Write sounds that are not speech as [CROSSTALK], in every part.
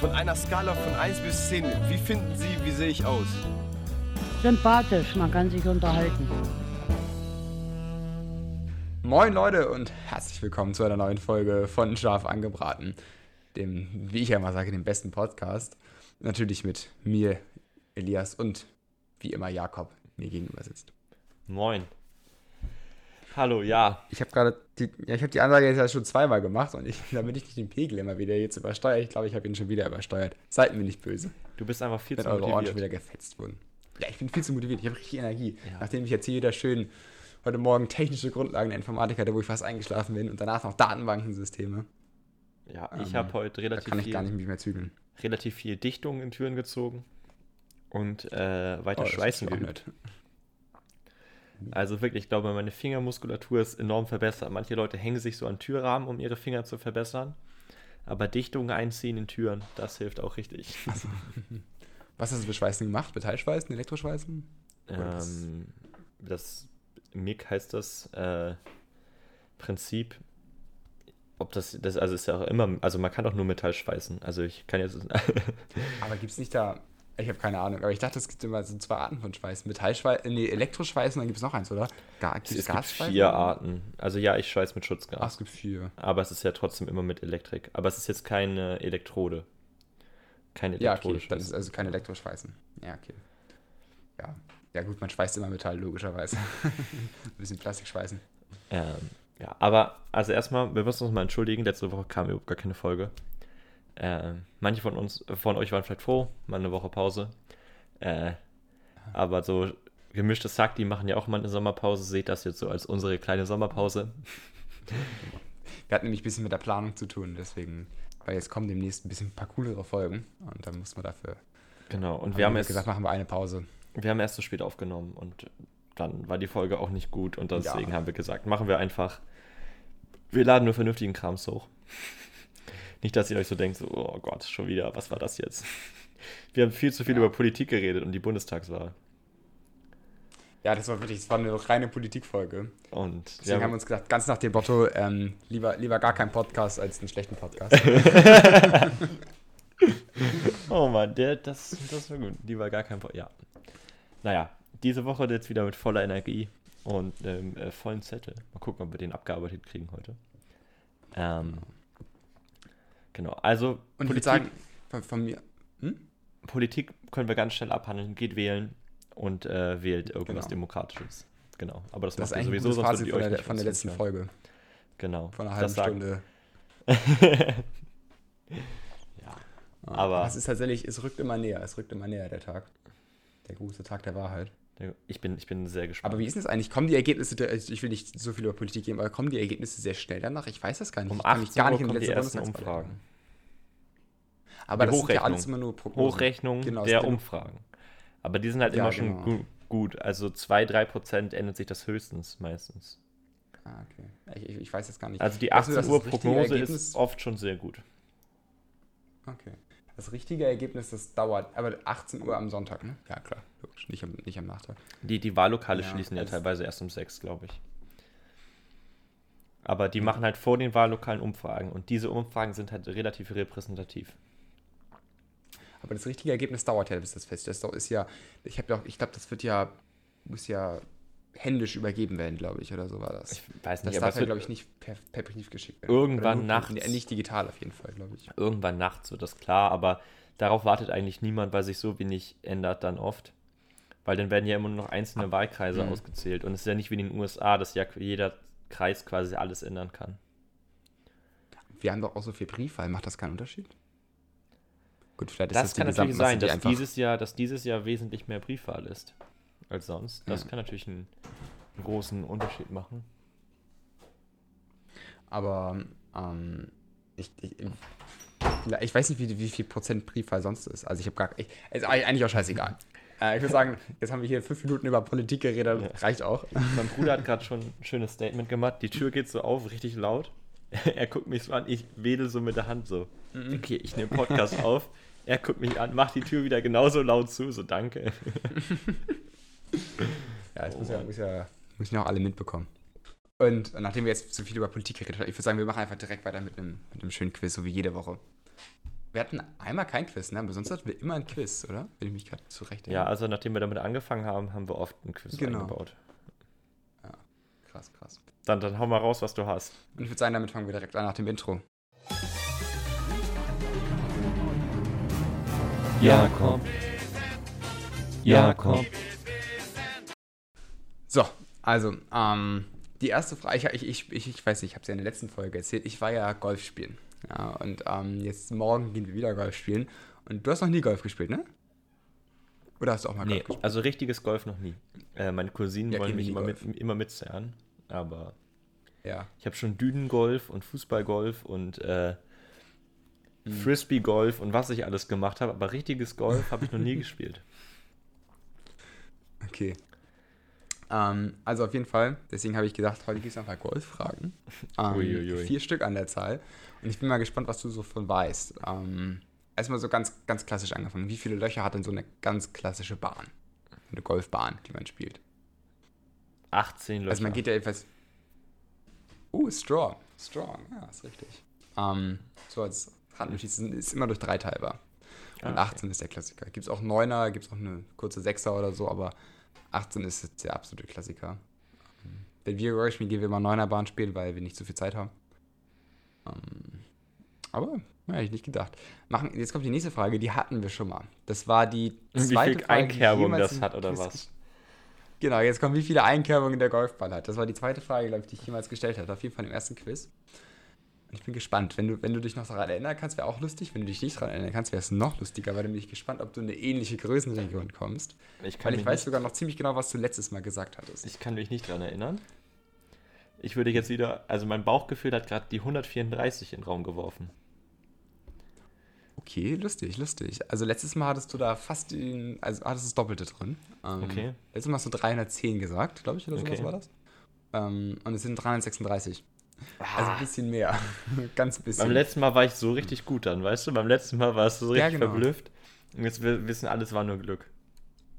Von einer Skala von 1 bis 10, wie finden Sie, wie sehe ich aus? Sympathisch, man kann sich unterhalten. Moin Leute und herzlich willkommen zu einer neuen Folge von Scharf angebraten, dem, wie ich ja immer sage, dem besten Podcast. Natürlich mit mir, Elias und wie immer Jakob mir gegenüber sitzt. Moin. Hallo, ja. Ich habe gerade die, ja, ich habe die Ansage jetzt ja schon zweimal gemacht und ich, [LAUGHS] damit ich nicht den Pegel immer wieder jetzt übersteuere, ich glaube, ich habe ihn schon wieder übersteuert. Seid mir nicht böse. Du bist einfach viel Wenn zu eure Ohren schon motiviert. wieder gefetzt wurden. Ja, ich bin viel zu motiviert. Ich habe richtig Energie. Ja. Nachdem ich jetzt hier wieder schön heute Morgen technische Grundlagen der Informatik hatte, wo ich fast eingeschlafen bin und danach noch Datenbankensysteme. Ja, ich Ähm, habe heute Da relativ kann ich viel, gar nicht mich mehr zügeln. relativ viel Dichtung in Türen gezogen und äh, weiter Oh, schweißen geübt. Also wirklich, ich glaube, meine Fingermuskulatur ist enorm verbessert. Manche Leute hängen sich so an Türrahmen, um ihre Finger zu verbessern. Aber Dichtung einziehen in Türen, das hilft auch richtig. [LAUGHS] Was hast du für Schweißen gemacht? Metallschweißen, Elektroschweißen? Ähm, das MIG heißt das äh, Prinzip. Ob das, das, also ist ja auch immer, also man kann auch nur Metall schweißen. Also ich kann jetzt, Aber gibt es nicht da. Ich habe keine Ahnung, aber ich dachte, es gibt immer so zwei Arten von Schweißen. Metallschweißen, nee, Elektroschweißen, dann gibt es noch eins, oder? Ga gibt's es gibt vier Arten. Also ja, ich schweiß mit Ach, Schutzgas. es gibt vier. Aber es ist ja trotzdem immer mit Elektrik. Aber es ist jetzt keine Elektrode. Keine Ja, okay, Elektrode. dann ist also kein Elektroschweißen. Ja, okay. Ja. Ja, gut, man schweißt immer Metall, logischerweise. [LAUGHS] Ein bisschen Plastik schweißen. ähm, ja, aber also erstmal, wir müssen uns mal entschuldigen. Letzte Woche kam überhaupt gar keine Folge. Ähm, manche von uns, von euch waren vielleicht froh, mal eine Woche Pause. Äh, aber so gemischtes Sack, die machen ja auch mal eine Sommerpause. Seht das jetzt so als unsere kleine Sommerpause. Wir hatten nämlich ein bisschen mit der Planung zu tun, deswegen, weil jetzt kommen demnächst ein bisschen ein paar coolere Folgen und dann muss man dafür. Genau. Und wir haben jetzt gesagt, machen wir eine Pause. Wir haben erst so spät aufgenommen und dann war die Folge auch nicht gut und deswegen Ja. haben wir gesagt, machen wir einfach. Wir laden nur vernünftigen Krams hoch. Nicht, dass ihr euch so denkt, so, oh Gott, schon wieder, was war das jetzt? Wir haben viel zu viel Ja. über Politik geredet und die Bundestagswahl. Ja, das war wirklich, das war eine reine Politikfolge. Und Deswegen wir haben wir uns gedacht, ganz nach dem Motto, ähm, lieber, lieber gar kein Podcast als einen schlechten Podcast. [LAUGHS] oh Mann, der, das, das war gut. Die war gar kein Pro Ja. Naja, diese Woche jetzt wieder mit voller Energie und ähm, äh, vollen Zettel. Mal gucken, ob wir den abgearbeitet kriegen heute. Ähm, genau, also Und ich würde sagen, von, von mir. Hm? Politik können wir ganz schnell abhandeln. Geht wählen und äh, wählt irgendwas Genau. Demokratisches. Genau. Aber das, Das ist macht ihr sowieso, sonst Fazit von der, von der letzten konzentrieren. Folge. Genau. Von einer halben Stunde. [LAUGHS] ja. Ja, Aber- es ist tatsächlich, es rückt immer näher, es rückt immer näher, der Tag. Der große Tag der Wahrheit. Ich bin, ich bin sehr gespannt. Aber wie ist das eigentlich? Kommen die Ergebnisse, der, ich will nicht so viel über Politik gehen, aber kommen die Ergebnisse sehr schnell danach? Ich weiß das gar nicht. um ich kann mich 18 Uhr in kommen die letzte ersten Bundestagswahl Umfragen. Aber Die das sind ja Hochrechnung. alles immer nur Prognosen. Hochrechnung Genau, es der Umfragen. Aber die sind halt Ja, immer schon genau. gu gut. Also 2-3% ändert sich das höchstens meistens. Ah, okay. Ich, ich, weiß jetzt gar nicht. Also die Weißt du, 18 das Uhr Prognose ist oft schon sehr gut. Okay. Das richtige Ergebnis, das dauert, aber 18 Uhr am Sonntag, ne? Ja, klar, logisch. Nicht am, nicht am Nachtag. Die, die Wahllokale Ja, schließen ja teilweise erst um 6, glaube ich. Aber die machen halt vor den Wahllokalen Umfragen und diese Umfragen sind halt relativ repräsentativ. Aber das richtige Ergebnis dauert ja, bis das fest ist. Das ist ja, ich habe ja auch, ich glaube, das wird ja, muss ja händisch übergeben werden, glaube ich, oder so war das. Ich weiß das nicht, aber darf ja, glaube ich, nicht per, per Brief geschickt werden. Irgendwann nur- nachts. nee, Nicht digital auf jeden Fall, glaube ich. irgendwann nachts wird das klar, aber darauf wartet eigentlich niemand, weil sich so wenig ändert dann oft. Weil dann werden ja immer nur noch einzelne Wahlkreise Mhm. ausgezählt und es ist ja nicht wie in den USA, dass ja jeder Kreis quasi alles ändern kann. Wir haben doch auch so viel Briefwahl. Macht das keinen Unterschied? Gut, vielleicht ist Das, das, die kann natürlich sein, dass dieses, Jahr, dass dieses Jahr wesentlich mehr Briefwahl ist als sonst. Das Ja. kann natürlich einen, einen großen Unterschied machen. Aber ähm, ich, ich, ich weiß nicht, wie, wie viel Prozent Briefwahl sonst ist. Also ich habe gar. Ich, ist eigentlich auch scheißegal. [LAUGHS] Äh, ich würde sagen, jetzt haben wir hier fünf Minuten über Politik geredet. Ja. Reicht auch. Mein Bruder hat gerade [LAUGHS] schon ein schönes Statement gemacht. Die Tür geht so auf, richtig laut. [LAUGHS] Er guckt mich so an, ich wedel so mit der Hand so. Okay, ich nehme Podcast auf. Er guckt mich an, macht die Tür wieder genauso laut zu, so danke. Ja, das Oh muss, ja, muss ja müssen ja auch alle mitbekommen. Und nachdem wir jetzt zu viel über Politik geredet haben, ich würde sagen, wir machen einfach direkt weiter mit einem, mit einem schönen Quiz, so wie jede Woche. Wir hatten einmal kein Quiz, ne? Aber sonst hatten wir immer ein Quiz, oder? Wenn ich mich gerade zurecht Ja, also nachdem wir damit angefangen haben, haben wir oft ein Quiz Genau. eingebaut. Krass, krass. Dann, dann hau mal raus, was du hast. Und ich würde sagen, damit fangen wir direkt an nach dem Intro. Jakob. Jakob. So, also, ähm, die erste Frage, ich, ich, ich, ich weiß nicht, ich habe es ja in der letzten Folge erzählt, ich war ja Golf spielen. Ja, und ähm, jetzt morgen gehen wir wieder Golf spielen. Und du hast noch nie Golf gespielt, ne? Oder hast du auch mal Nee, Golf gespielt? also richtiges Golf noch nie. Äh, meine Cousinen Ja, wollen mich immer, mit, immer mitzerren, aber Ja. ich habe schon Dünengolf und Fußballgolf und äh, Mhm. Frisbee-Golf und was ich alles gemacht habe, aber richtiges Golf habe ich noch nie [LAUGHS] gespielt. Okay. Ähm, also auf jeden Fall, deswegen habe ich gedacht, heute gibt es einfach Golffragen. Ähm. Vier Stück an der Zahl. Und ich bin mal gespannt, was du so von weißt. Ähm, erstmal so ganz, ganz klassisch angefangen. Wie viele Löcher hat denn so eine ganz klassische Bahn? Eine Golfbahn, die man spielt. 18 Löcher. Also man geht ja jedenfalls. Uh, strong. Strong, ja, ist richtig. Ähm, so als Randnotiz ist immer durch drei teilbar. Ah, Und okay. 18 ist der Klassiker. Gibt es auch 9er, gibt es auch eine kurze 6er oder so, aber 18 ist jetzt der absolute Klassiker. Wenn wir Golf spielen, gehen wir immer 9er Bahn spielen, weil wir nicht so viel Zeit haben. Ähm, aber, ja, hätte ich nicht gedacht. Machen, jetzt kommt die nächste Frage, die hatten wir schon mal. Das war die Wie zweite viel Frage, Einkerbung das hat oder Quiz was? Genau, jetzt kommt, wie viele Einkerbungen der Golfball hat. Das war die zweite Frage, glaube ich, die ich jemals gestellt habe. Auf jeden Fall im ersten Quiz. Ich bin gespannt. Wenn du, wenn du dich noch daran erinnern kannst, wäre auch lustig. Wenn du dich nicht daran erinnern kannst, wäre es noch lustiger, weil dann bin ich gespannt, ob du in eine ähnliche Größenregion kommst. Ich kann, Weil ich weiß sogar noch ziemlich genau, was du letztes Mal gesagt hattest. ich kann mich nicht dran erinnern. Ich würde jetzt wieder, also mein Bauchgefühl hat gerade die 134 in den Raum geworfen. Okay, lustig, lustig. Also letztes Mal hattest du da fast den, also hattest du das Doppelte drin. Ähm, Okay. Letztes Mal hast du 310 gesagt, glaube ich, oder sowas Okay. war das. Ähm, und es sind 336. Also Ah. ein bisschen mehr. [LAUGHS] Ganz bisschen. Beim letzten Mal war ich so richtig gut dann, weißt du? Beim letzten Mal warst du so Ja, richtig genau. verblüfft. Und jetzt wir wissen alles war nur Glück.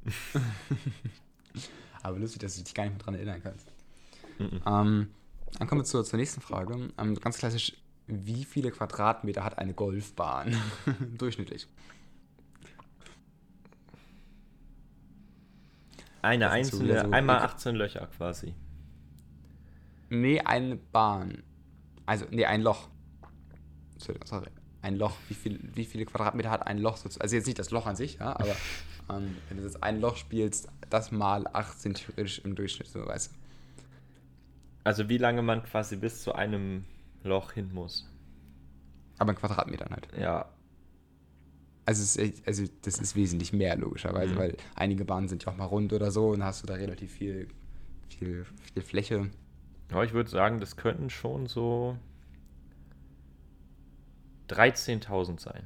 [LAUGHS] Aber lustig, dass du dich gar nicht mehr dran erinnern kannst. Mhm. Ähm, dann kommen wir zur, zur nächsten Frage. Ähm, ganz klassisch, wie viele Quadratmeter hat eine Golfbahn [LAUGHS] durchschnittlich? Eine einzelne, so- einmal okay. 18 Löcher quasi. Nee, eine Bahn. Also, nee, ein Loch. Sorry. Ein Loch. Wie, viel, wie viele Quadratmeter hat ein Loch sozusagen? Also jetzt nicht das Loch an sich, ja, aber [LAUGHS] ähm, wenn du jetzt ein Loch spielst, das mal 18 theoretisch im Durchschnitt, so weißt du. Also wie lange man quasi bis zu einem Loch hin muss. Aber in Quadratmetern halt. Ja. Also, es ist, also das ist wesentlich mehr, logischerweise, Mhm. weil einige Bahnen sind ja auch mal rund oder so und hast du da relativ viel, viel, viel Fläche. Aber ich würde sagen, das könnten schon so 13.000 sein.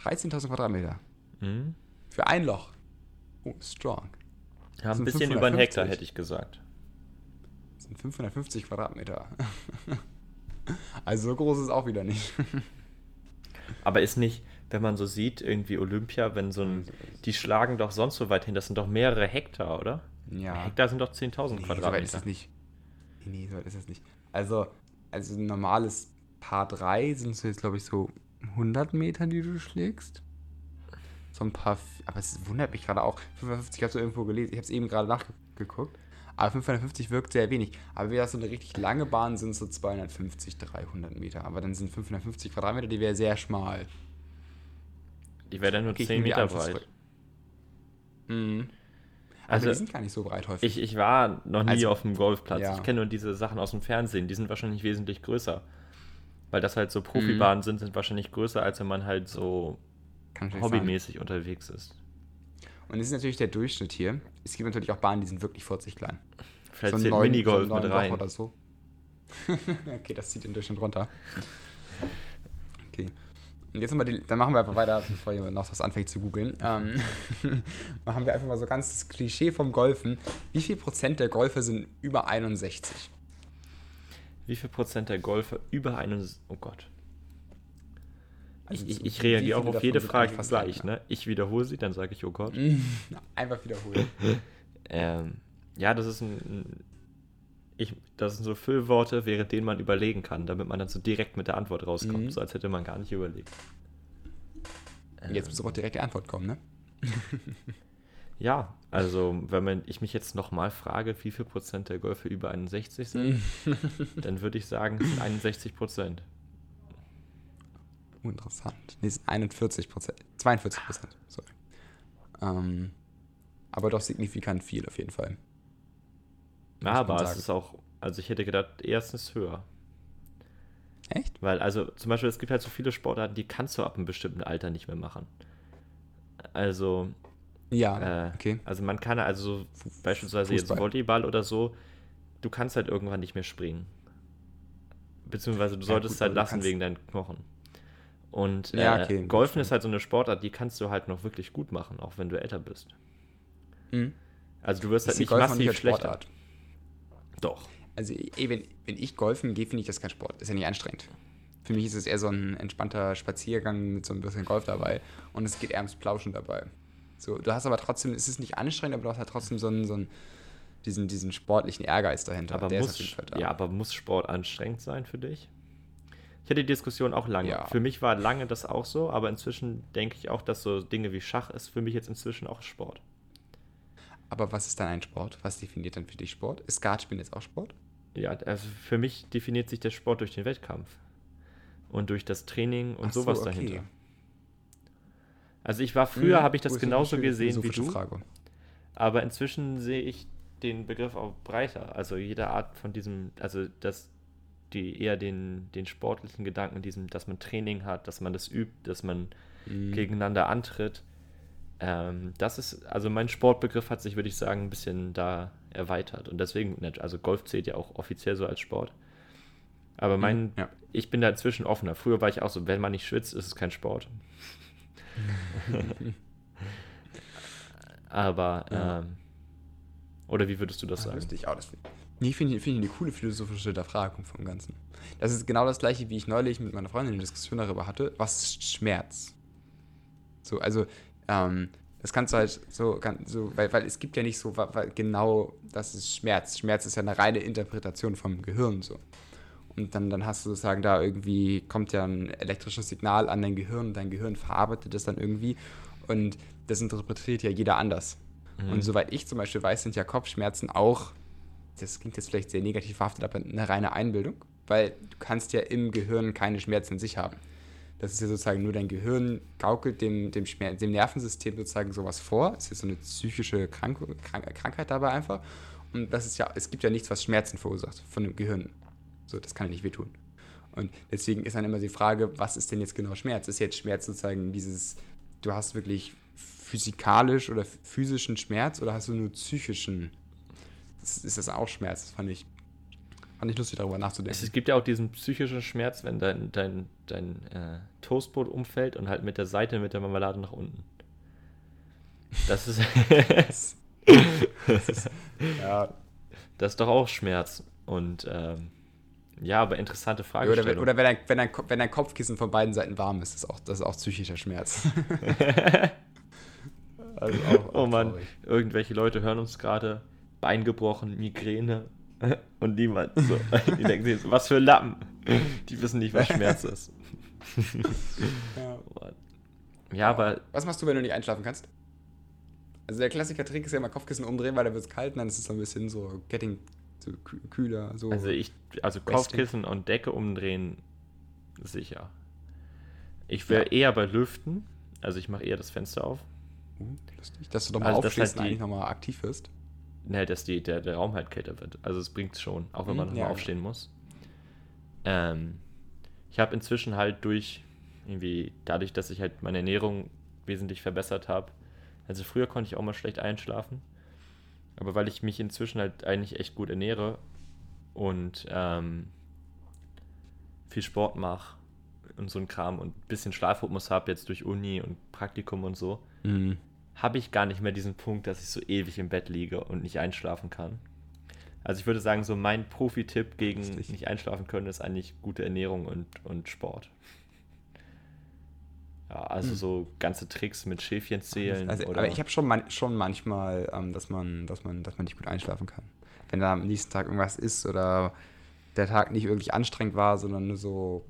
13.000 Quadratmeter. Mhm. Für ein Loch. Oh, strong. Ja, ein bisschen über einen 550. Hektar, hätte ich gesagt. Das sind 550 Quadratmeter. [LAUGHS] also so groß ist es auch wieder nicht. [LAUGHS] Aber ist nicht, wenn man so sieht, irgendwie Olympia, wenn so ein. Die schlagen doch sonst so weit hin, das sind doch mehrere Hektar, oder? Ja. Hektar sind doch 10.000 Nee, so weit ist Quadratmeter. es nicht. Nee, nee, so weit ist es nicht. Also, also ein normales Paar 3 sind so jetzt, glaube ich, so 100 Meter, die du schlägst. So ein paar, aber es wundert mich gerade auch. 550 hast du irgendwo gelesen. Ich habe es eben gerade nachgeguckt. Aber 550 wirkt sehr wenig. Aber wie das so eine richtig lange Bahn sind, so 250, 300 Meter. Aber dann sind 550 Quadratmeter, die wäre sehr schmal. Die wäre dann nur Okay, ich 10 nehme die Meter breit. zurück. Mhm. Aber Also- die sind gar nicht so breit häufig. Ich, ich war noch nie Also, auf dem Golfplatz. ja. Ich kenne nur diese Sachen aus dem Fernsehen. Die sind wahrscheinlich wesentlich größer. Weil das halt so Mhm. Profibahnen sind, sind wahrscheinlich größer, als wenn man halt so hobbymäßig unterwegs ist. Und das ist natürlich der Durchschnitt hier. Es gibt natürlich auch Bahnen, die sind wirklich 40 klein. Vielleicht ein zählt Minigolf so mit rein. Oder so. [LAUGHS] okay, das zieht den Durchschnitt runter. [LAUGHS] Okay. Und jetzt mal die, dann machen wir einfach weiter, bevor jemand noch was anfängt zu googeln. Ähm, [LAUGHS] machen wir einfach mal so ganz das Klischee vom Golfen. Wie viel Prozent der Golfer sind über 61? Wie viel Prozent der Golfer über einen. Oh Gott. Also ich ich, ich reagiere auch auf jede Frage gleich. Rentner? Ne? Ich wiederhole sie, dann sage ich, oh Gott. [LAUGHS] Einfach wiederholen. [LAUGHS] Ähm, ja, das ist ein, ein ich, das sind so Füllworte, während denen man überlegen kann, damit man dann so direkt mit der Antwort rauskommt, Mhm. so als hätte man gar nicht überlegt. Jetzt muss aber direkt die Antwort kommen, ne? [LAUGHS] Ja, also wenn man, ich mich jetzt nochmal frage, wie viel Prozent der Golfer über 61 sind, [LAUGHS] dann würde ich sagen, es sind 61 Prozent. Interessant. Nee, es sind 41 Prozent. 42 Prozent, sorry. Ähm, aber doch signifikant viel auf jeden Fall. Ja, aber es ist auch, also ich hätte gedacht, erstens höher. Echt? Weil, also zum Beispiel, es gibt halt so viele Sportarten, die kannst du ab einem bestimmten Alter nicht mehr machen. Also, Ja, äh, okay. also man kann also so beispielsweise jetzt Fußball. Volleyball oder so, du kannst halt irgendwann nicht mehr springen. Beziehungsweise du Ja, solltest gut, halt lassen wegen deinen Knochen. Und Ja, äh, okay, Golfen ist halt so eine Sportart, die kannst du halt noch wirklich gut machen, auch wenn du älter bist. Mhm. Also du wirst Ich halt nicht massiv als schlechter. Sportart. Doch. Also, eh, wenn, wenn ich golfen gehe, finde ich das kein Sport. Ist ja nicht anstrengend. Für mich ist es eher so ein entspannter Spaziergang mit so ein bisschen Golf dabei. Und es geht eher ums Plauschen dabei. So, du hast aber trotzdem, es ist nicht anstrengend, aber du hast halt trotzdem so einen, so einen diesen, diesen sportlichen Ehrgeiz dahinter. Aber Der muss, da. ja, aber muss Sport anstrengend sein für dich? Ich hatte die Diskussion auch lange. Ja. Für mich war lange das auch so, aber inzwischen denke ich auch, dass so Dinge wie Schach ist für mich jetzt inzwischen auch Sport. Aber was ist dann ein Sport? Was definiert dann für dich Sport? Ist Skatspielen jetzt auch Sport? Ja, also für mich definiert sich der Sport durch den Wettkampf und durch das Training und Ach so, sowas okay. dahinter. Also ich war früher, Hm, habe ich das genauso schöne gesehen wie philosophische du, Frage. aber inzwischen sehe ich den Begriff auch breiter. Also jede Art von diesem, also dass die eher den, den sportlichen Gedanken, diesem, dass man Training hat, dass man das übt, dass man Mhm. gegeneinander antritt. Ähm, das ist, also mein Sportbegriff hat sich, würde ich sagen, ein bisschen da erweitert. Und deswegen, also Golf zählt ja auch offiziell so als Sport. Aber mein, Mhm, ja. ich bin da inzwischen offener. Früher war ich auch so, wenn man nicht schwitzt, ist es kein Sport. [LAUGHS] Aber, Ja. ähm, oder wie würdest du das sagen? wüsste ich auch. Das nee, finde ich, find ich eine coole philosophische Hinterfragung vom Ganzen. Das ist genau das gleiche, wie ich neulich mit meiner Freundin eine Diskussion darüber hatte. Was ist Schmerz? So, also, ähm, das kannst du halt so, kann, so weil, weil es gibt ja nicht so weil genau, das ist Schmerz. Schmerz ist ja eine reine Interpretation vom Gehirn so. Und dann, dann hast du sozusagen da irgendwie, kommt ja ein elektrisches Signal an dein Gehirn und dein Gehirn verarbeitet das dann irgendwie. Und das interpretiert ja jeder anders. Mhm. Und soweit ich zum Beispiel weiß, sind ja Kopfschmerzen auch, das klingt jetzt vielleicht sehr negativ verhaftet, aber eine reine Einbildung, weil du kannst ja im Gehirn keine Schmerzen in sich haben. Das ist ja sozusagen nur dein Gehirn gaukelt dem, dem, dem Nervensystem sozusagen sowas vor. Es ist so eine psychische Krank Krank Krankheit dabei einfach. Und das ist ja, es gibt ja nichts, was Schmerzen verursacht von dem Gehirn. So, das kann ja nicht wehtun. Und deswegen ist dann immer die Frage, was ist denn jetzt genau Schmerz? Ist jetzt Schmerz sozusagen dieses, du hast wirklich physikalisch oder physischen Schmerz oder hast du nur psychischen? Ist, ist das auch Schmerz? Das fand ich, fand ich lustig, darüber nachzudenken. Es, gibt ja auch diesen psychischen Schmerz, wenn dein, dein, dein äh, Toastbrot umfällt und halt mit der Seite mit der Marmelade nach unten. Das ist, Das [LAUGHS] ist, ja, das ist doch auch Schmerz. Und ähm, ja, aber interessante oder Fragestellung. wenn, oder wenn, dein, wenn, dein, wenn dein Kopfkissen von beiden Seiten warm ist, ist auch, das ist auch psychischer Schmerz. [LAUGHS] also auch, oh auch Mann, traurig. irgendwelche Leute hören uns gerade. Bein gebrochen, Migräne [LAUGHS] und niemand. So. [LAUGHS] Die denken sich, so, was für Lappen. Die wissen nicht, was Schmerz ist. [LAUGHS] Ja. Ja, aber Was machst du, wenn du nicht einschlafen kannst? Also der Klassiker-Trick ist ja immer Kopfkissen umdrehen, weil da wird es kalt und dann ist es so ein bisschen so getting so kü- kühler. So. Also ich, also. Kopfkissen und Decke umdrehen, sicher. Ich wäre Ja. eher bei Lüften, also ich mache eher das Fenster auf. Uh, lustig. Dass du nochmal Also, dass aufstehst halt und die- eigentlich nochmal aktiv wirst. Ne, dass die, der, der Raum halt kälter wird. Also es bringt schon, auch wenn Mhm, man nochmal ja, aufstehen muss. Ähm, ich habe inzwischen halt durch, irgendwie, dadurch, dass ich halt meine Ernährung wesentlich verbessert habe. Also früher konnte ich auch mal schlecht einschlafen. Aber weil ich mich inzwischen halt eigentlich echt gut ernähre und ähm, viel Sport mache und so ein Kram und ein bisschen Schlafrhythmus habe jetzt durch Uni und Praktikum und so, Mhm. Habe ich gar nicht mehr diesen Punkt, dass ich so ewig im Bett liege und nicht einschlafen kann. Also ich würde sagen, so mein Profi-Tipp gegen Lustig. nicht einschlafen können ist eigentlich gute Ernährung und, und Sport. Ja, also so ganze Tricks mit Schäfchen zählen. Also, oder aber ich habe schon, man, schon manchmal, ähm, dass, man, dass, man, dass man nicht gut einschlafen kann. Wenn da am nächsten Tag irgendwas ist oder der Tag nicht wirklich anstrengend war, sondern nur so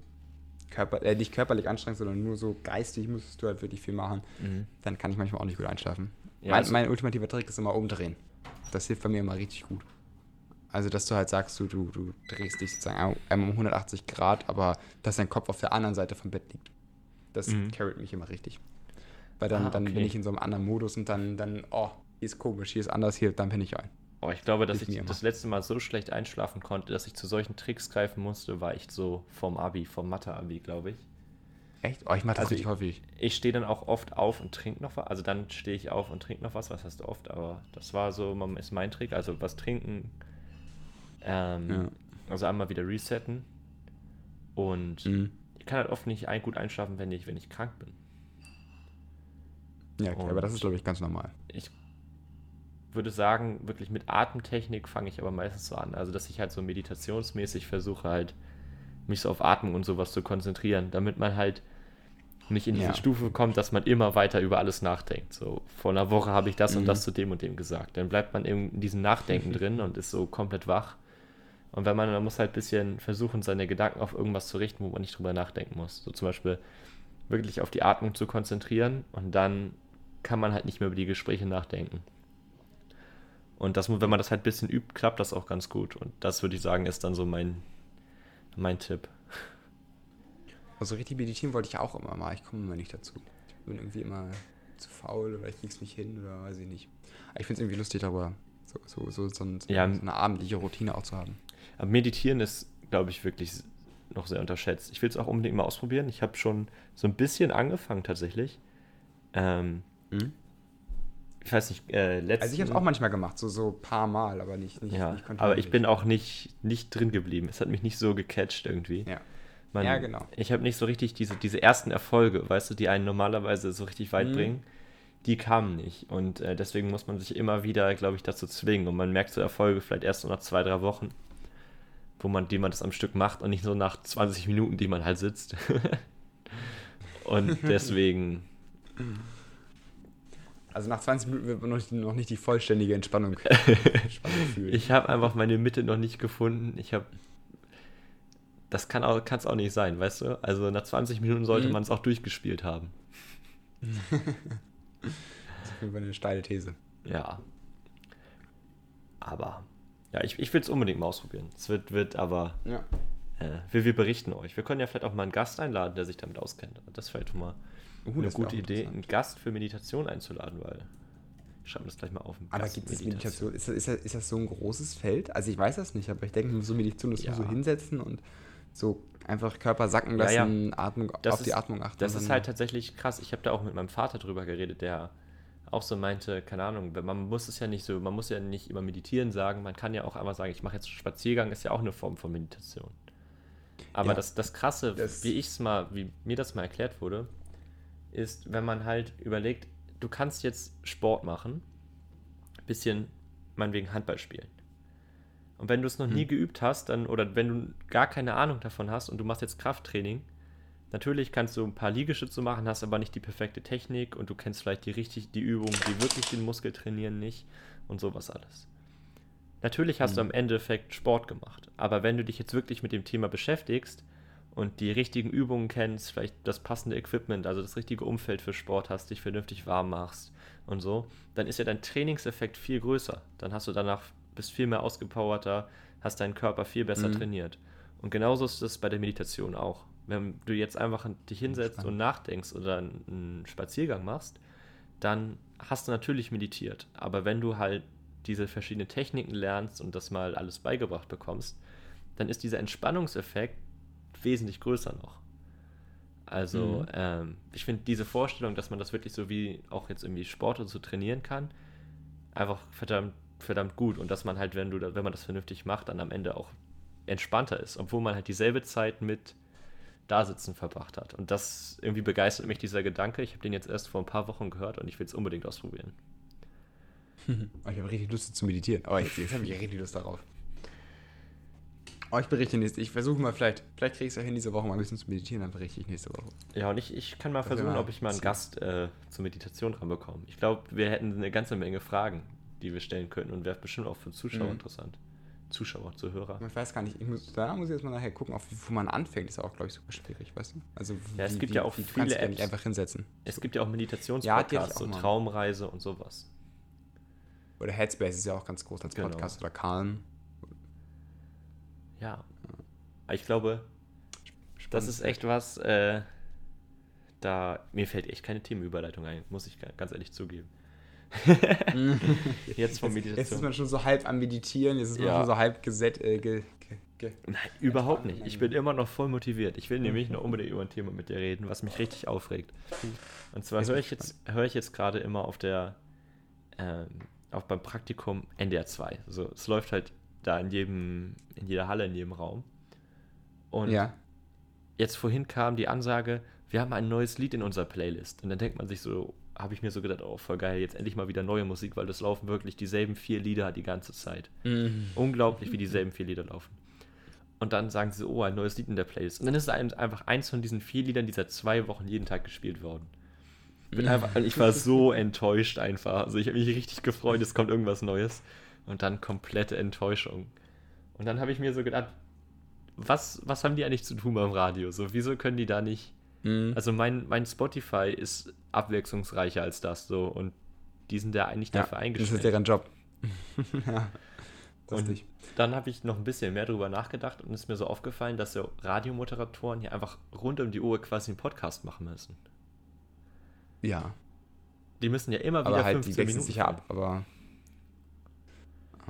körper, äh, nicht körperlich anstrengend, sondern nur so geistig musstest du halt wirklich viel machen, Mhm. dann kann ich manchmal auch nicht gut einschlafen. Ja, mein, also- mein ultimativer Trick ist immer umdrehen. Das hilft bei mir immer richtig gut. Also, dass du halt sagst, du, du, du drehst dich sozusagen einmal um 180 Grad, aber dass dein Kopf auf der anderen Seite vom Bett liegt. Das Mhm. carryt mich immer richtig. Weil dann, Ah, dann okay. bin ich in so einem anderen Modus und dann, dann, oh, hier ist komisch, hier ist anders, hier, dann bin ich ein. Oh, ich glaube, dass Ich ich das letzte Mal so schlecht einschlafen konnte, dass ich zu solchen Tricks greifen musste, war ich so vom Abi, vom Mathe-Abi, glaube ich. Echt? Oh, ich mache das Also ich- häufig. Ich stehe dann auch oft auf und trinke noch was. Also dann stehe ich auf und trinke noch was, was heißt oft, aber das war so, ist mein Trick. Also was trinken, ähm, Ja. also einmal wieder resetten und Mhm. ich kann halt oft nicht ein, gut einschlafen, wenn ich, wenn ich krank bin. Ja, okay, aber das ist, glaube ich, ganz normal. Ich würde sagen, wirklich mit Atemtechnik fange ich aber meistens so an. Also, dass ich halt so meditationsmäßig versuche, halt mich so auf Atmung und sowas zu konzentrieren, damit man halt nicht in diese Ja. Stufe kommt, dass man immer weiter über alles nachdenkt. So, vor einer Woche habe ich das und Mhm. das zu dem und dem gesagt. Dann bleibt man in diesem Nachdenken [LAUGHS] drin und ist so komplett wach. Und wenn man, man muss halt ein bisschen versuchen, seine Gedanken auf irgendwas zu richten, wo man nicht drüber nachdenken muss. So zum Beispiel wirklich auf die Atmung zu konzentrieren und dann kann man halt nicht mehr über die Gespräche nachdenken. Und das, wenn man das halt ein bisschen übt, klappt das auch ganz gut. Und das würde ich sagen, ist dann so mein, mein Tipp. Also richtig meditieren wollte ich auch immer mal. Ich komme immer nicht dazu. Ich bin irgendwie immer zu faul oder ich krieg's nicht hin oder weiß ich nicht. Aber ich finde es irgendwie lustig, darüber so, so, so, so, ein- so Ja. eine abendliche Routine auch zu haben. Aber Meditieren ist, glaube ich, wirklich noch sehr unterschätzt. Ich will es auch unbedingt mal ausprobieren. Ich habe schon so ein bisschen angefangen tatsächlich. Ähm, ich weiß nicht, äh, letzten, Also ich habe es auch manchmal gemacht, so so paar Mal, aber nicht nicht, ja, nicht aber ich bin auch nicht, nicht drin geblieben. Es hat mich nicht so gecatcht irgendwie. Ja. Man, Ja, genau. Ich habe nicht so richtig diese, diese ersten Erfolge, weißt du, die einen normalerweise so richtig weit Mhm. bringen, die kamen nicht. Und äh, deswegen muss man sich immer wieder, glaube ich, dazu zwingen. Und man merkt so Erfolge vielleicht erst so nach zwei, drei Wochen, wo man, die man das am Stück macht und nicht so nach 20 Minuten, die man halt sitzt. [LAUGHS] und [LAUGHS] deswegen, [LAUGHS] Also nach 20 Minuten wird man noch nicht, noch nicht die vollständige Entspannung, [LAUGHS] fühlen. ich habe einfach meine Mitte noch nicht gefunden. Ich habe. Das kann auch, kann's auch nicht sein, weißt du? Also nach 20 Minuten sollte Mhm. man es auch durchgespielt haben. Das [LAUGHS] ist auf jeden Fall eine steile These. Ja. Aber, ja, ich, ich will es unbedingt mal ausprobieren. Es wird, wird aber, Ja. äh, wir, wir berichten euch. Wir können ja vielleicht auch mal einen Gast einladen, der sich damit auskennt. Das vielleicht mal Uh, eine gute Idee, einen. Gast für Meditation einzuladen, weil, ich schreibe mir das gleich mal auf. Aber gibt es Meditation? Ist das, ist, das, ist das so ein großes Feld? Also ich weiß das nicht, aber ich denke, so Meditation ist Ja. so hinsetzen und so einfach Körper sacken Ja, ja. lassen, Atmung, Das auf ist- die Atmung achten. Das ist halt tatsächlich krass. Ich habe da auch mit meinem Vater drüber geredet, der auch so meinte, keine Ahnung, man muss es ja nicht so, man muss ja nicht immer meditieren sagen, man kann ja auch einfach sagen, ich mache jetzt einen Spaziergang, ist ja auch eine Form von Meditation. Aber Ja. das, das Krasse, Das- wie ich es mal, wie mir das mal erklärt wurde, ist, wenn man halt überlegt, du kannst jetzt Sport machen, bisschen meinetwegen Handball spielen. Und wenn du es noch nie Hm. geübt hast, dann, oder wenn du gar keine Ahnung davon hast und du machst jetzt Krafttraining, natürlich kannst du ein paar Liegestütze machen, hast aber nicht die perfekte Technik und du kennst vielleicht die richtig, die Übungen, die wirklich den Muskel trainieren, nicht und sowas alles. Natürlich hast du Mhm. am Endeffekt Sport gemacht, aber wenn du dich jetzt wirklich mit dem Thema beschäftigst und die richtigen Übungen kennst, vielleicht das passende Equipment, also das richtige Umfeld für Sport hast, dich vernünftig warm machst und so, dann ist ja dein Trainingseffekt viel größer. Dann hast du danach, bist viel mehr ausgepowerter, hast deinen Körper viel besser Mhm. trainiert. Und genauso ist es bei der Meditation auch. Wenn du jetzt einfach dich hinsetzt Spannend. und nachdenkst oder einen einen Spaziergang machst, dann hast du natürlich meditiert. Aber wenn du halt diese verschiedenen Techniken lernst und das mal alles beigebracht bekommst, dann ist dieser Entspannungseffekt wesentlich größer noch. Also, Mhm. ähm, ich finde diese Vorstellung, dass man das wirklich so wie auch jetzt irgendwie Sport und so trainieren kann, einfach verdammt, verdammt gut. Und dass man halt, wenn du da, wenn man das vernünftig macht, dann am Ende auch entspannter ist, obwohl man halt dieselbe Zeit mit Dasitzen verbracht hat. Und das irgendwie begeistert mich dieser Gedanke. Ich habe den jetzt erst vor ein paar Wochen gehört und ich will es unbedingt ausprobieren. [LAUGHS] Ich habe richtig Lust zu meditieren. Aber jetzt, jetzt habe ich richtig Lust darauf. Oh, ich berichte nächste. Ich versuche mal vielleicht, vielleicht kriege ich es ja hin, diese Woche mal ein bisschen zu meditieren, dann berichte ich nächste Woche. Ja, und ich, ich kann mal Das wär versuchen, mal ob ich mal einen ziemlich- Gast äh, zur Meditation ranbekomme. Ich glaube, wir hätten eine ganze Menge Fragen, die wir stellen könnten und wäre bestimmt auch für Zuschauer Mhm. interessant. Zuschauer, Zuhörer. Ich weiß gar nicht, ich muss, da muss ich jetzt mal nachher gucken, auf wo man anfängt, ist auch, glaube ich, super schwierig, weißt du? Also, Ja, es wie- gibt wie, ja auch wie, viele kannst ja Apps. nicht einfach hinsetzen. Es gibt ja auch Ja, Meditationspodcasts, ich so mal. Traumreise und sowas. Oder Headspace ist ja auch ganz groß als Genau. Podcast oder Calm. Ja. Ich glaube, das Spannend. ist echt was, äh, da mir fällt echt keine Themenüberleitung ein, muss ich ga- ganz ehrlich zugeben. [LAUGHS] Jetzt von Jetzt, jetzt ist Meditation. man schon so halb am Meditieren, jetzt ist man Ja. schon so halb geset, äh, ge, ge, ge. Nein, überhaupt nicht. Ich bin immer noch voll motiviert. Ich will nämlich noch unbedingt über ein Thema mit dir reden, was mich richtig aufregt. Und zwar höre ich jetzt, höre ich jetzt gerade immer auf der, ähm, auch beim Praktikum NDR 2. So, es läuft halt da in jedem, in jeder Halle, in jedem Raum. Und Ja. jetzt vorhin kam die Ansage, wir haben ein neues Lied in unserer Playlist. Und dann denkt man sich so, habe ich mir so gedacht, oh, voll geil, jetzt endlich mal wieder neue Musik, weil das laufen wirklich dieselben vier Lieder die ganze Zeit. Mhm. Unglaublich, wie dieselben vier Lieder laufen. Und dann sagen sie, oh, ein neues Lied in der Playlist. Und dann ist es ein- einfach eins von diesen vier Liedern, die seit zwei Wochen jeden Tag gespielt worden. Bin einfach, ich war so enttäuscht einfach. Also ich habe mich richtig gefreut, es kommt irgendwas Neues. Und dann komplette Enttäuschung. Und dann habe ich mir so gedacht, was, was haben die eigentlich zu tun beim Radio? So, wieso können die da nicht. Mhm. Also mein, mein Spotify ist abwechslungsreicher als das so und die sind ja eigentlich ja, dafür das eingestellt. ist deren Job. [LAUGHS] ja. Und dann habe ich noch ein bisschen mehr drüber nachgedacht und ist mir so aufgefallen, dass so Radiomoderatoren hier einfach rund um die Uhr quasi einen Podcast machen müssen. Ja. Die müssen ja immer wieder Aber halt, die 15 wechseln Minuten. sich ja ab, aber.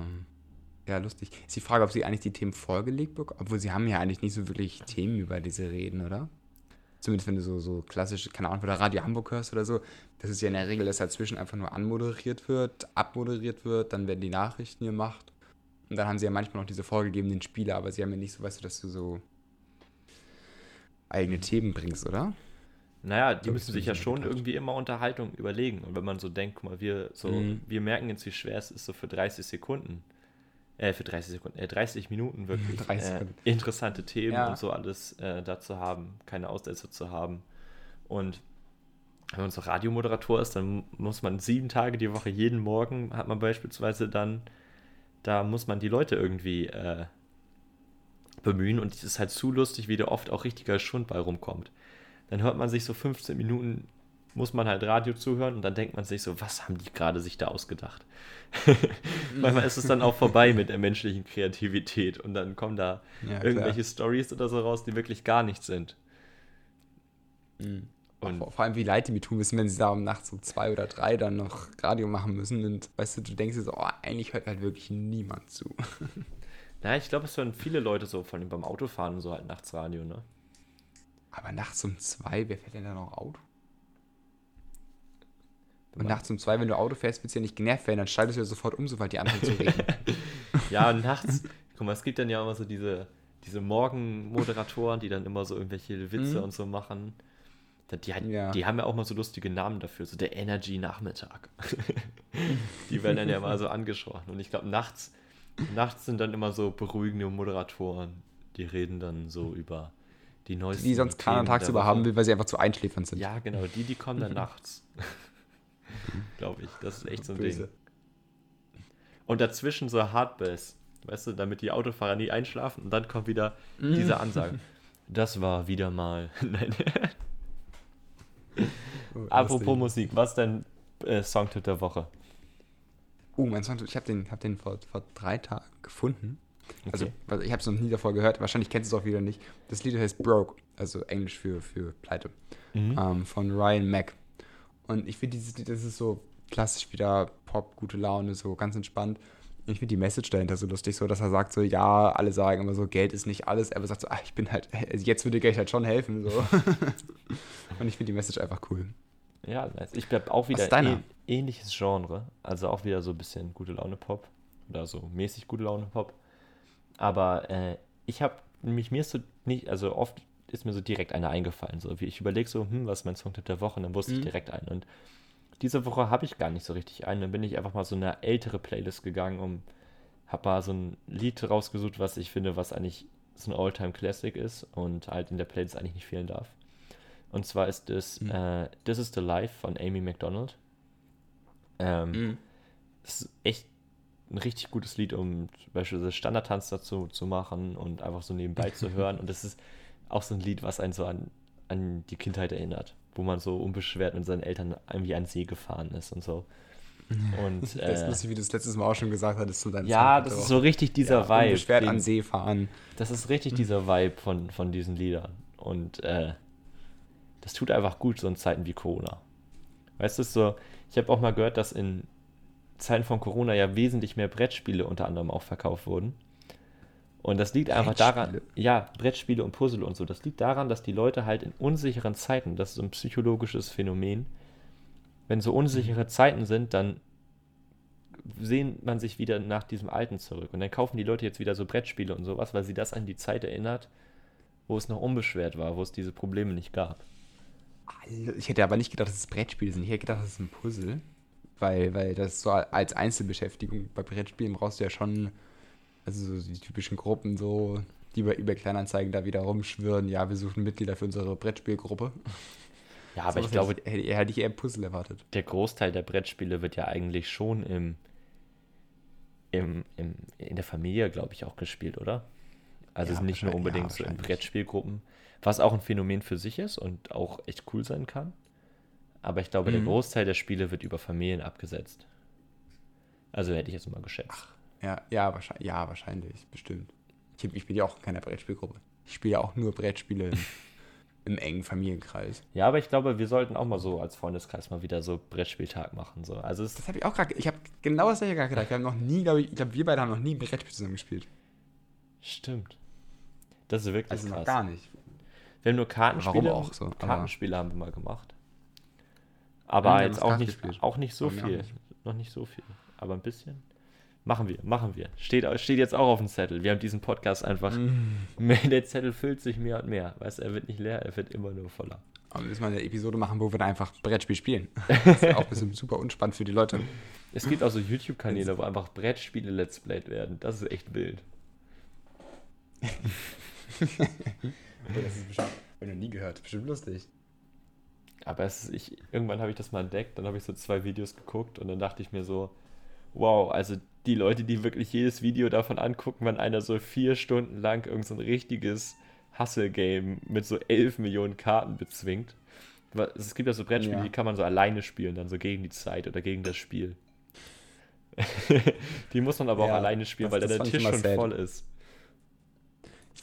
Ähm, ja, lustig. Ist die Frage, ob sie eigentlich die Themen vorgelegt bekommen? Obwohl sie haben ja eigentlich nicht so wirklich Themen, über die sie reden, oder? Zumindest wenn du so, so klassische, keine Ahnung, oder Radio Hamburg hörst oder so, das ist ja in der Regel, dass dazwischen einfach nur anmoderiert wird, abmoderiert wird, dann werden die Nachrichten gemacht. Und dann haben sie ja manchmal noch diese vorgegebenen Spiele, aber sie haben ja nicht so, weißt du, dass du so eigene Themen bringst, oder? Naja, die müssen sich ja schon irgendwie immer Unterhaltung überlegen. Und wenn man so denkt, guck mal, wir, so, Mhm. wir merken jetzt, wie schwer es ist, so für 30 Sekunden, äh, für 30 Sekunden, äh, 30 Minuten wirklich [LAUGHS] 30 äh, interessante Themen Ja. und so alles äh, da zu haben, keine Aussätze zu haben. Und wenn man so Radiomoderator ist, dann muss man sieben Tage die Woche, jeden Morgen hat man beispielsweise dann, da muss man die Leute irgendwie äh, bemühen und es ist halt zu lustig, wie da oft auch richtiger Schund bei rumkommt. Dann hört man sich so 15 Minuten, muss man halt Radio zuhören und dann denkt man sich so, was haben die gerade sich da ausgedacht? [LAUGHS] Manchmal ist es dann auch vorbei mit der menschlichen Kreativität und dann kommen da Ja, irgendwelche Stories oder so raus, die wirklich gar nichts sind. Mhm. Und- vor, vor allem, wie leid die mir tun müssen, wenn sie da um nachts um zwei oder drei dann noch Radio machen müssen. Und weißt du, du denkst dir so, oh, eigentlich hört halt wirklich niemand zu. [LAUGHS] Ja, ich glaube, es hören viele Leute so, vor allem beim Autofahren und so halt nachts Radio, ne? Aber nachts um zwei, wer fährt denn da noch Auto? Und nachts um zwei, wenn du Auto fährst, willst du ja nicht genervt werden, dann schaltest du ja sofort um, sobald die anfangen zu reden. [LAUGHS] Ja, und nachts, guck mal, es gibt dann ja immer so diese, diese Morgenmoderatoren, die dann immer so irgendwelche Witze Mhm. und so machen. Die, halt- Ja. die haben ja auch mal so lustige Namen dafür, so der Energy Nachmittag. [LAUGHS] die werden dann ja mal so angesprochen. Und ich glaube, nachts, nachts sind dann immer so beruhigende Moderatoren, die reden dann so über die neuesten die sonst keiner tagsüber haben will, weil sie einfach zu einschläfernd sind. Ja, genau, die, die kommen dann [LAUGHS] nachts. [LAUGHS] Glaube ich. Das ist echt so ein Böse. Ding. Und dazwischen so Hardbass. Weißt du, damit die Autofahrer nie einschlafen und dann kommt wieder Mhm. diese Ansage. Das war wieder mal. [LAUGHS] Nein. Oh, Apropos. Musik, was ist dein äh, Songtipp der Woche? Oh, mein Song, ich habe den, hab den vor, vor drei Tagen gefunden. Also, Okay. ich habe es noch nie davor gehört. Wahrscheinlich kennst du es auch wieder nicht. Das Lied heißt Broke, also Englisch für, für Pleite, Mhm. ähm, von Ryan Mack. Und ich finde dieses Lied, das ist so klassisch wieder Pop, gute Laune, so ganz entspannt. Und ich finde die Message dahinter so lustig, so dass er sagt so, ja, alle sagen immer so, Geld ist nicht alles. Er sagt so, ah, ich bin halt, [LAUGHS] jetzt würde Geld halt schon helfen, so. [LAUGHS] Und ich finde die Message einfach cool. Ja, nice. Ich glaube auch wieder ähn- ähnliches Genre. Also auch wieder so ein bisschen gute Laune Pop. Oder so mäßig gute Laune Pop. Aber äh, ich habe nämlich mir so nicht, also oft ist mir so direkt einer eingefallen. So wie ich überlege so, hm, was ist mein Songtipp der Woche? Und dann wusste ich Mhm. direkt einen. Und diese Woche habe ich gar nicht so richtig einen. Dann bin ich einfach mal so eine ältere Playlist gegangen und habe mal so ein Lied rausgesucht, was ich finde, was eigentlich so ein All-Time-Classic ist und halt in der Playlist eigentlich nicht fehlen darf. Und zwar ist es Mhm. äh, This is the Life von Amy McDonald. Ähm, Mhm. Ist echt ein richtig gutes Lied, um beispielsweise Standardtanz dazu zu machen und einfach so nebenbei zu [LAUGHS] hören. Und es ist auch so ein Lied, was einen so an, an die Kindheit erinnert, wo man so unbeschwert mit seinen Eltern irgendwie an See gefahren ist und so. Und [LAUGHS] Das ist äh, lustig, wie du es letztes Mal auch schon gesagt hattest zu deinem ja, Song. das ist so richtig dieser Vibe. Beschwert den- an See fahren. das ist richtig dieser Vibe von, von diesen Liedern. Und äh, das tut einfach gut, so in Zeiten wie Corona. Weißt du, so, ich habe auch mal gehört, dass in Zeiten von Corona ja wesentlich mehr Brettspiele unter anderem auch verkauft wurden. Und das liegt einfach daran, ja, Brettspiele und Puzzle und so, das liegt daran, dass die Leute halt in unsicheren Zeiten, das ist so ein psychologisches Phänomen, wenn so unsichere Zeiten sind, dann sehnt man sich wieder nach diesem Alten zurück. Und dann kaufen die Leute jetzt wieder so Brettspiele und sowas, weil sie das an die Zeit erinnert, wo es noch unbeschwert war, wo es diese Probleme nicht gab. Also, Ich hätte aber nicht gedacht, dass es Brettspiele sind. Ich hätte gedacht, das ist ein Puzzle. Weil, weil das so als Einzelbeschäftigung bei Brettspielen brauchst du ja schon, also so die typischen Gruppen, so, die bei eBay Kleinanzeigen da wieder rumschwirren. Ja, wir suchen Mitglieder für unsere Brettspielgruppe. Ja, aber Sowas ich glaube, hätte, hätte, ich eher Puzzle erwartet. der Großteil der Brettspiele wird ja eigentlich schon im, im, im, in der Familie, glaube ich, auch gespielt, oder? Also Ja, es ist nicht nur unbedingt ja, so in. Brettspielgruppen, was auch ein Phänomen für sich ist und auch echt cool sein kann. Aber ich glaube, der Mhm. Großteil der Spiele wird über Familien abgesetzt. Also hätte ich jetzt mal geschätzt. Ja, ja, wahrscheinlich, ja, wahrscheinlich, bestimmt. Ich, ich bin ja auch in keiner Brettspielgruppe. Ich spiele ja auch nur Brettspiele im, [LAUGHS] im engen Familienkreis. Ja, aber ich glaube, wir sollten auch mal so als Freundeskreis mal wieder so Brettspieltag machen. So. Also Das habe ich auch gerade, ich habe genau das gleiche gerade gedacht. Wir haben noch nie, glaube ich, ich glaube, wir beide haben noch nie ein Brettspiel zusammen gespielt. stimmt. Das ist wirklich Also krass. noch gar nicht. Wir haben nur Kartenspiele. Warum auch so, Kartenspiele haben wir mal gemacht. Aber Ja, wir jetzt auch nicht, gespielt. auch nicht so wir viel. nicht. Noch nicht so viel. Aber ein bisschen. Machen wir, machen wir. Steht, steht jetzt auch auf dem Zettel. Wir haben diesen Podcast einfach. Der Zettel füllt sich mehr und mehr. Weißt du, er wird nicht leer, er wird immer nur voller. Aber müssen wir eine Episode machen, wo wir dann einfach Brettspiel spielen. [LAUGHS] Das ist auch ein bisschen super unspannend für die Leute. Es gibt auch so YouTube-Kanäle, wo einfach Brettspiele Let's Played werden. Das ist echt wild. [LAUGHS] Das ist bestimmt, ich noch nie gehört. Bestimmt lustig. Aber es ist, ich, irgendwann habe ich das mal entdeckt, dann habe ich so zwei Videos geguckt und dann dachte ich mir so, wow, also die Leute, die wirklich jedes Video davon angucken, wenn einer so vier Stunden lang irgend so ein richtiges Hustle-Game mit so elf Millionen Karten bezwingt. Es gibt ja so Brettspiele, Ja. die kann man so alleine spielen, dann so gegen die Zeit oder gegen das Spiel. [LAUGHS] die muss man aber auch Ja, alleine spielen, das- weil das dann der Tisch schon sad. voll ist.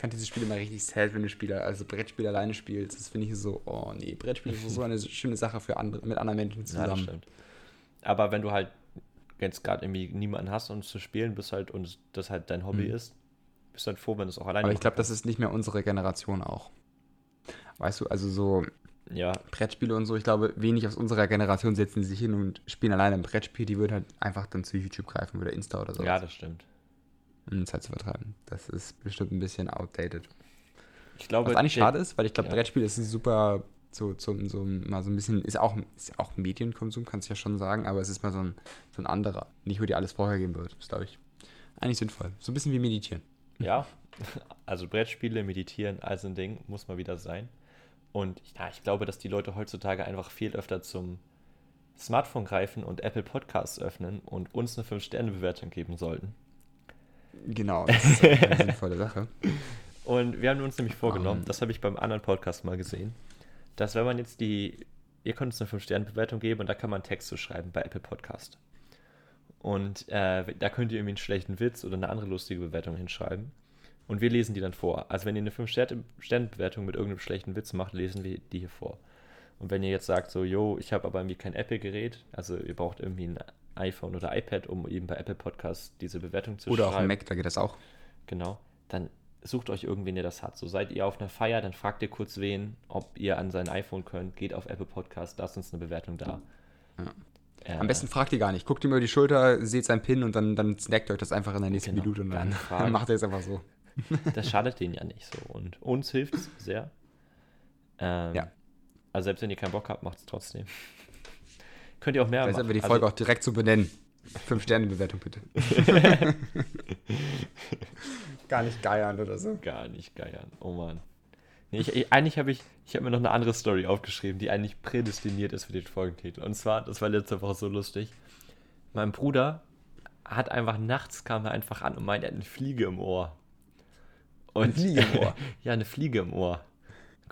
Ich fand dieses Spiel immer richtig sad, wenn du Spieler, also Brettspiel alleine spielst. Das finde ich so, oh nee, Brettspiel ist so eine [LAUGHS] schöne Sache für andere, mit anderen Menschen Ja, das zusammen. stimmt. Aber wenn du halt jetzt gerade irgendwie niemanden hast, um zu spielen, bist halt und das halt dein Hobby Mhm. ist, bist du halt froh, wenn du es auch alleine Aber ich glaube, das ist nicht mehr unsere Generation auch. Weißt du, also so. Ja, Brettspiele und so, ich glaube, wenig aus unserer Generation setzen sich hin und spielen alleine ein Brettspiel, die würden halt einfach dann zu YouTube greifen oder Insta oder so. ja, das stimmt. Um Zeit zu vertreiben. Das ist bestimmt ein bisschen outdated. Ich glaube, Was eigentlich schade ist, weil ich glaube, ja. Brettspiel ist super so, so, so, mal so ein bisschen, ist auch, ist auch Medienkonsum, kannst du ja schon sagen, aber es ist mal so ein, so ein anderer. Nicht, wo dir alles vorher geben wird. Das ist, glaube ich, eigentlich sinnvoll. So ein bisschen wie meditieren. Ja, [LAUGHS] also Brettspiele, Meditieren, all so ein Ding muss mal wieder sein. Und ja, ich glaube, dass die Leute heutzutage einfach viel öfter zum Smartphone greifen und Apple Podcasts öffnen und uns eine 5-Sterne-Bewertung geben sollten. Genau, das ist eine [LAUGHS] sinnvolle Sache. Und wir haben uns nämlich vorgenommen, Ähm. das habe ich beim anderen Podcast mal gesehen, dass wenn man jetzt die, ihr könnt uns eine 5-Sterne-Bewertung geben und da kann man Text zu schreiben bei Apple Podcast. Und äh, da könnt ihr irgendwie einen schlechten Witz oder eine andere lustige Bewertung hinschreiben. Und wir lesen die dann vor. Also wenn ihr eine 5-Sterne-Bewertung mit irgendeinem schlechten Witz macht, lesen wir die hier vor. Und wenn ihr jetzt sagt, so, yo, ich habe aber irgendwie kein Apple-Gerät, also ihr braucht irgendwie ein iPhone oder iPad, um eben bei Apple Podcast diese Bewertung zu Oder auch schreiben. ein Mac, da geht das auch. Genau. Dann sucht euch irgendwen, der das hat. So seid ihr auf einer Feier, dann fragt ihr kurz wen, ob ihr an sein iPhone könnt, geht auf Apple Podcast, lasst uns eine Bewertung da. Ja. Äh, Am besten fragt ihr gar nicht. Guckt ihm über die Schulter, seht seinen Pin und dann, dann snackt euch das einfach in der nächsten Genau, Minute und dann, dann [LAUGHS] macht ihr es einfach so. [LAUGHS] Das schadet denen ja nicht so. Und uns hilft es sehr. Ähm, Ja. Also selbst wenn ihr keinen Bock habt, macht es trotzdem. Könnt ihr auch mehr Vielleicht machen. sollten wir die Also- Folge auch direkt so benennen. Fünf Sterne Bewertung bitte. [LAUGHS] Gar nicht geiern oder so. Gar nicht geiern. Oh Mann. Nee, ich, ich, eigentlich habe ich, ich habe mir noch eine andere Story aufgeschrieben, die eigentlich prädestiniert ist für den Folgentitel. Und zwar, das war letzte Woche so lustig. Mein Bruder hat einfach nachts kam er einfach an und meinte, er hat eine Fliege im Ohr. Und, Eine Fliege im Ohr? [LAUGHS] ja, eine Fliege im Ohr.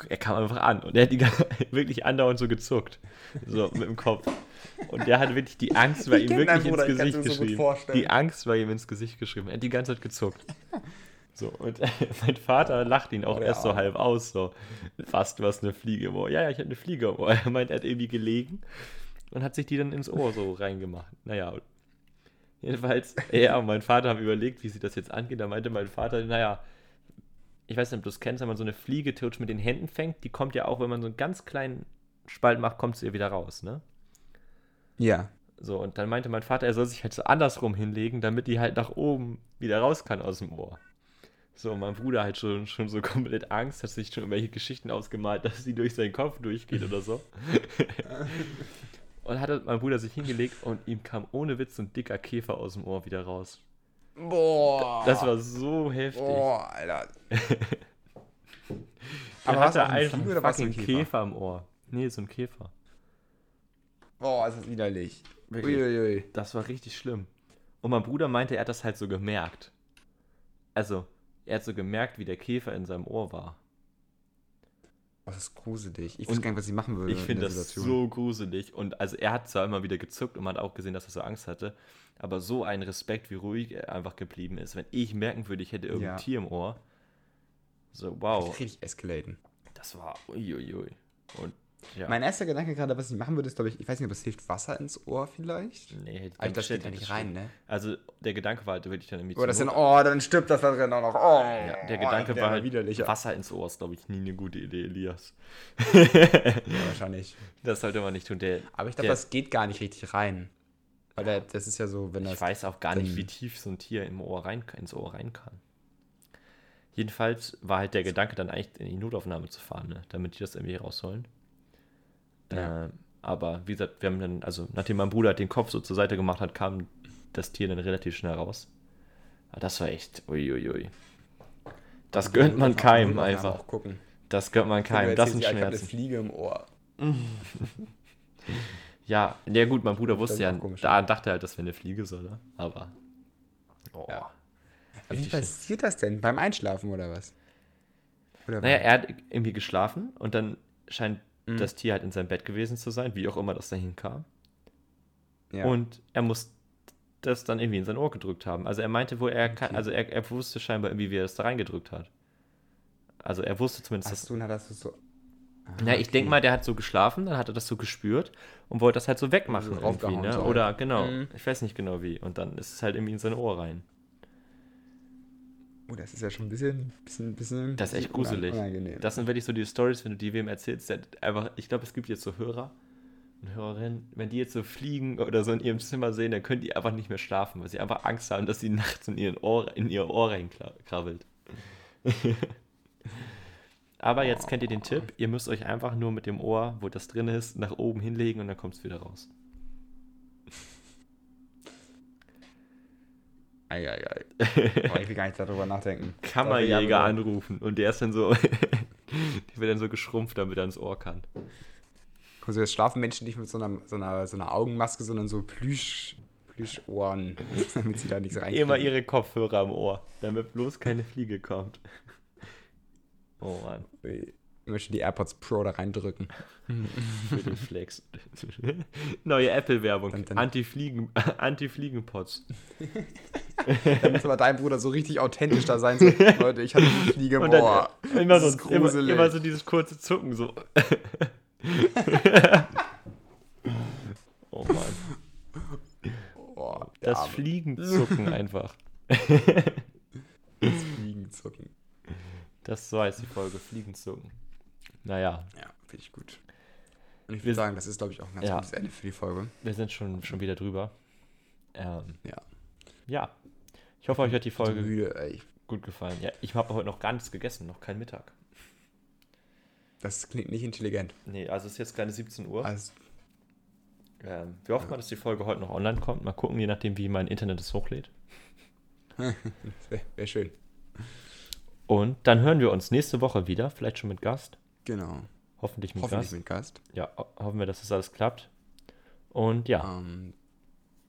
Er kam einfach an und er hat die gan- [LAUGHS] wirklich andauernd so gezuckt. So mit dem Kopf. Und der hat wirklich die Angst Ich ihm wirklich Bruder, ins Gesicht so geschrieben. vorstellen. Die Angst war ihm ins Gesicht geschrieben. Er hat die ganze Zeit gezuckt. So, und [LAUGHS] mein Vater lacht ihn auch Oh, erst so halb aus, so, was, du hast eine Fliege im Ohr. Ja, ja, ich habe eine Fliege im Ohr. [LAUGHS] Er meint, er hat irgendwie gelegen und hat sich die dann ins Ohr so reingemacht. Naja, jedenfalls, er und mein Vater haben überlegt, wie sie das jetzt angeht. Da meinte mein Vater, naja, ich weiß nicht, ob du es kennst, wenn man so eine Fliege theoretisch mit den Händen fängt, die kommt ja auch, wenn man so einen ganz kleinen Spalt macht, kommt sie ja wieder raus, ne? Ja. So, und dann meinte mein Vater, er soll sich halt so andersrum hinlegen, damit die halt nach oben wieder raus kann aus dem Ohr. So, und mein Bruder hat schon, schon so [LAUGHS] komplett Angst, hat sich schon irgendwelche Geschichten ausgemalt, dass sie durch seinen Kopf durchgeht oder so. [LAUGHS] und hat mein Bruder sich hingelegt und ihm kam ohne Witz so ein dicker Käfer aus dem Ohr wieder raus. Boah. Das war so heftig. Boah, Alter. [LAUGHS] Er Aber hatte eine einfach einen fucking Käfer? Käfer? im Ohr. Nee, so ein Käfer. Boah, ist das widerlich. Uiuiui. Das war richtig schlimm. Und mein Bruder meinte, er hat das halt so gemerkt. Also, er hat so gemerkt, wie der Käfer in seinem Ohr war. Oh, das ist gruselig. Ich Und weiß gar nicht, was ich machen würde Ich in finde das Situation. so gruselig. Und also er hat zwar immer wieder gezuckt und man hat auch gesehen, dass er so Angst hatte, aber so ein Respekt, wie ruhig er einfach geblieben ist. Wenn ich merken würde, ich hätte irgendein Ja. Tier im Ohr. So, wow. Richtig eskalaten. Das war uiuiui. Und ja. Mein erster Gedanke gerade, was ich machen würde, ist, glaube ich, ich weiß nicht, ob es hilft, Wasser ins Ohr vielleicht. nee, ich Aber das steht ja nicht rein, ne? Also der Gedanke war halt wirklich dann irgendwie Oder das zur dann, Not- oh, dann stirbt das da drin auch noch. Oh, ja, der Gedanke der war halt. Wasser ins Ohr ist, glaube ich, nie eine gute Idee, Elias. [LAUGHS] Ja, wahrscheinlich. Das sollte man nicht tun. Der, Aber ich glaube, das geht gar nicht richtig rein. Weil der, das ist ja so, wenn das. Ich weiß auch gar nicht, wie tief so ein Tier im Ohr rein, ins Ohr rein kann. Jedenfalls war halt der Gedanke, dann eigentlich in die Notaufnahme zu fahren, ne? damit die das irgendwie rausholen. Ja. Ähm, aber wie gesagt, wir haben dann, also nachdem mein Bruder den Kopf so zur Seite gemacht hat, kam das Tier dann relativ schnell raus. Aber das war echt, uiuiui. Das gönnt man keinem einfach. Das gönnt man keinem. Das sind Ich habe eine Schmerzen. Fliege im Ohr. [LAUGHS] Ja, ja gut, mein Bruder wusste ja, da dachte er halt, das wäre eine Fliege, so, ne? Aber. Oh. Ja. Wie passiert das denn? Beim Einschlafen oder was? Oder Naja, er hat irgendwie geschlafen und dann scheint Mhm. das Tier halt in seinem Bett gewesen zu sein, wie auch immer das dahin kam. ja. Und er muss das dann irgendwie in sein Ohr gedrückt haben. Also er meinte wohl, er kann, Okay. also er, er wusste scheinbar irgendwie, wie er das da reingedrückt hat. Also er wusste zumindest, dass. so, na, das ist so. Ah, Na, ich okay. denke mal, der hat so geschlafen, dann hat er das so gespürt und wollte das halt so wegmachen. So irgendwie, ne? Oder genau, Mhm. ich weiß nicht genau wie. Und dann ist es halt irgendwie in sein Ohr rein. Oh, das ist ja schon ein bisschen. bisschen, bisschen Das ist echt gruselig. Unangenehm. Das sind wirklich so die Stories, wenn du die wem erzählst, einfach, ich glaube, es gibt jetzt so Hörer und Hörerinnen, wenn die jetzt so fliegen oder so in ihrem Zimmer sehen, dann können die einfach nicht mehr schlafen, weil sie einfach Angst haben, dass sie [LAUGHS] nachts in, ihren Ohr, in ihr Ohr reinkrabbelt. [LAUGHS] Aber jetzt kennt ihr den Tipp, ihr müsst euch einfach nur mit dem Ohr, wo das drin ist, nach oben hinlegen und dann kommt es wieder raus. Eieiei. [LAUGHS] Boah, ich will gar nicht darüber nachdenken. Kammerjäger aber- anrufen und der ist dann so, [LAUGHS] die wird dann so geschrumpft, damit er ins Ohr kann. Also jetzt schlafen Menschen nicht mit so einer, so einer, so einer Augenmaske, sondern so Plüsch, Plüschohren, [LAUGHS] damit sie da nichts rein. Immer ihre Kopfhörer im Ohr, damit bloß keine Fliege kommt. Oh Mann, Ich möchte die AirPods Pro da reindrücken. für den Flex. Neue Apple-Werbung. Dann- [LAUGHS] dann-. Da muss aber dein Bruder so richtig authentisch da sein. So, [LAUGHS] Leute, ich hatte eine Fliege Und dann immer, Das so, ist immer, immer so dieses kurze Zucken, so. [LAUGHS] oh Mann. Oh, Das Arme. Fliegenzucken einfach. Das Fliegenzucken. Das so heißt die Folge, Fliegenzucken. Naja, Ja, finde ich gut. Und ich würde sagen, das ist, glaube ich, auch ein ganz Ja. gutes Ende für die Folge. wir sind schon, schon wieder drüber. Ähm, Ja. Ja. Ich hoffe, euch hat die Folge. Müde, gut gefallen. Ja, ich habe heute noch gar nichts gegessen, noch kein Mittag. Das klingt nicht intelligent. Nee, also es ist jetzt keine 17 Uhr. Also, Ähm, wir hoffen mal, dass die Folge heute noch online kommt. Mal gucken, je nachdem, wie mein Internet es hochlädt. [LAUGHS] Wäre wär schön. Und dann hören wir uns nächste Woche wieder, vielleicht schon mit Gast. Genau. Hoffentlich mit Hoffentlich Gast. mit Gast. Ja, ho- hoffen wir, dass das alles klappt. Und ja, Ähm,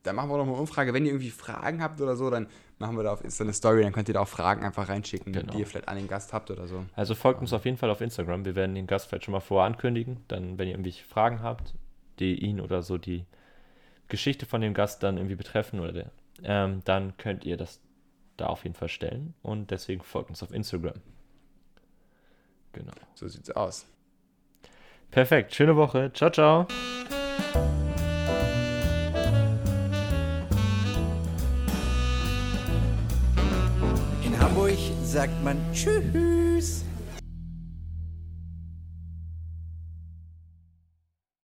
dann machen wir noch mal eine Umfrage. Wenn ihr irgendwie Fragen habt oder so, dann machen wir da auf Insta eine Story. Dann könnt ihr da auch Fragen einfach reinschicken, Genau. die ihr vielleicht an den Gast habt oder so. also folgt uns auf jeden Fall auf Instagram. Wir werden den Gast vielleicht schon mal vorher ankündigen. Dann, wenn ihr irgendwelche Fragen habt, die ihn oder so die Geschichte von dem Gast dann irgendwie betreffen oder der, ähm, dann könnt ihr das da auf jeden Fall stellen. Und deswegen folgt uns auf Instagram. Genau. So sieht's aus. Perfekt. Schöne Woche. Ciao, ciao. Sagt man Tschüss.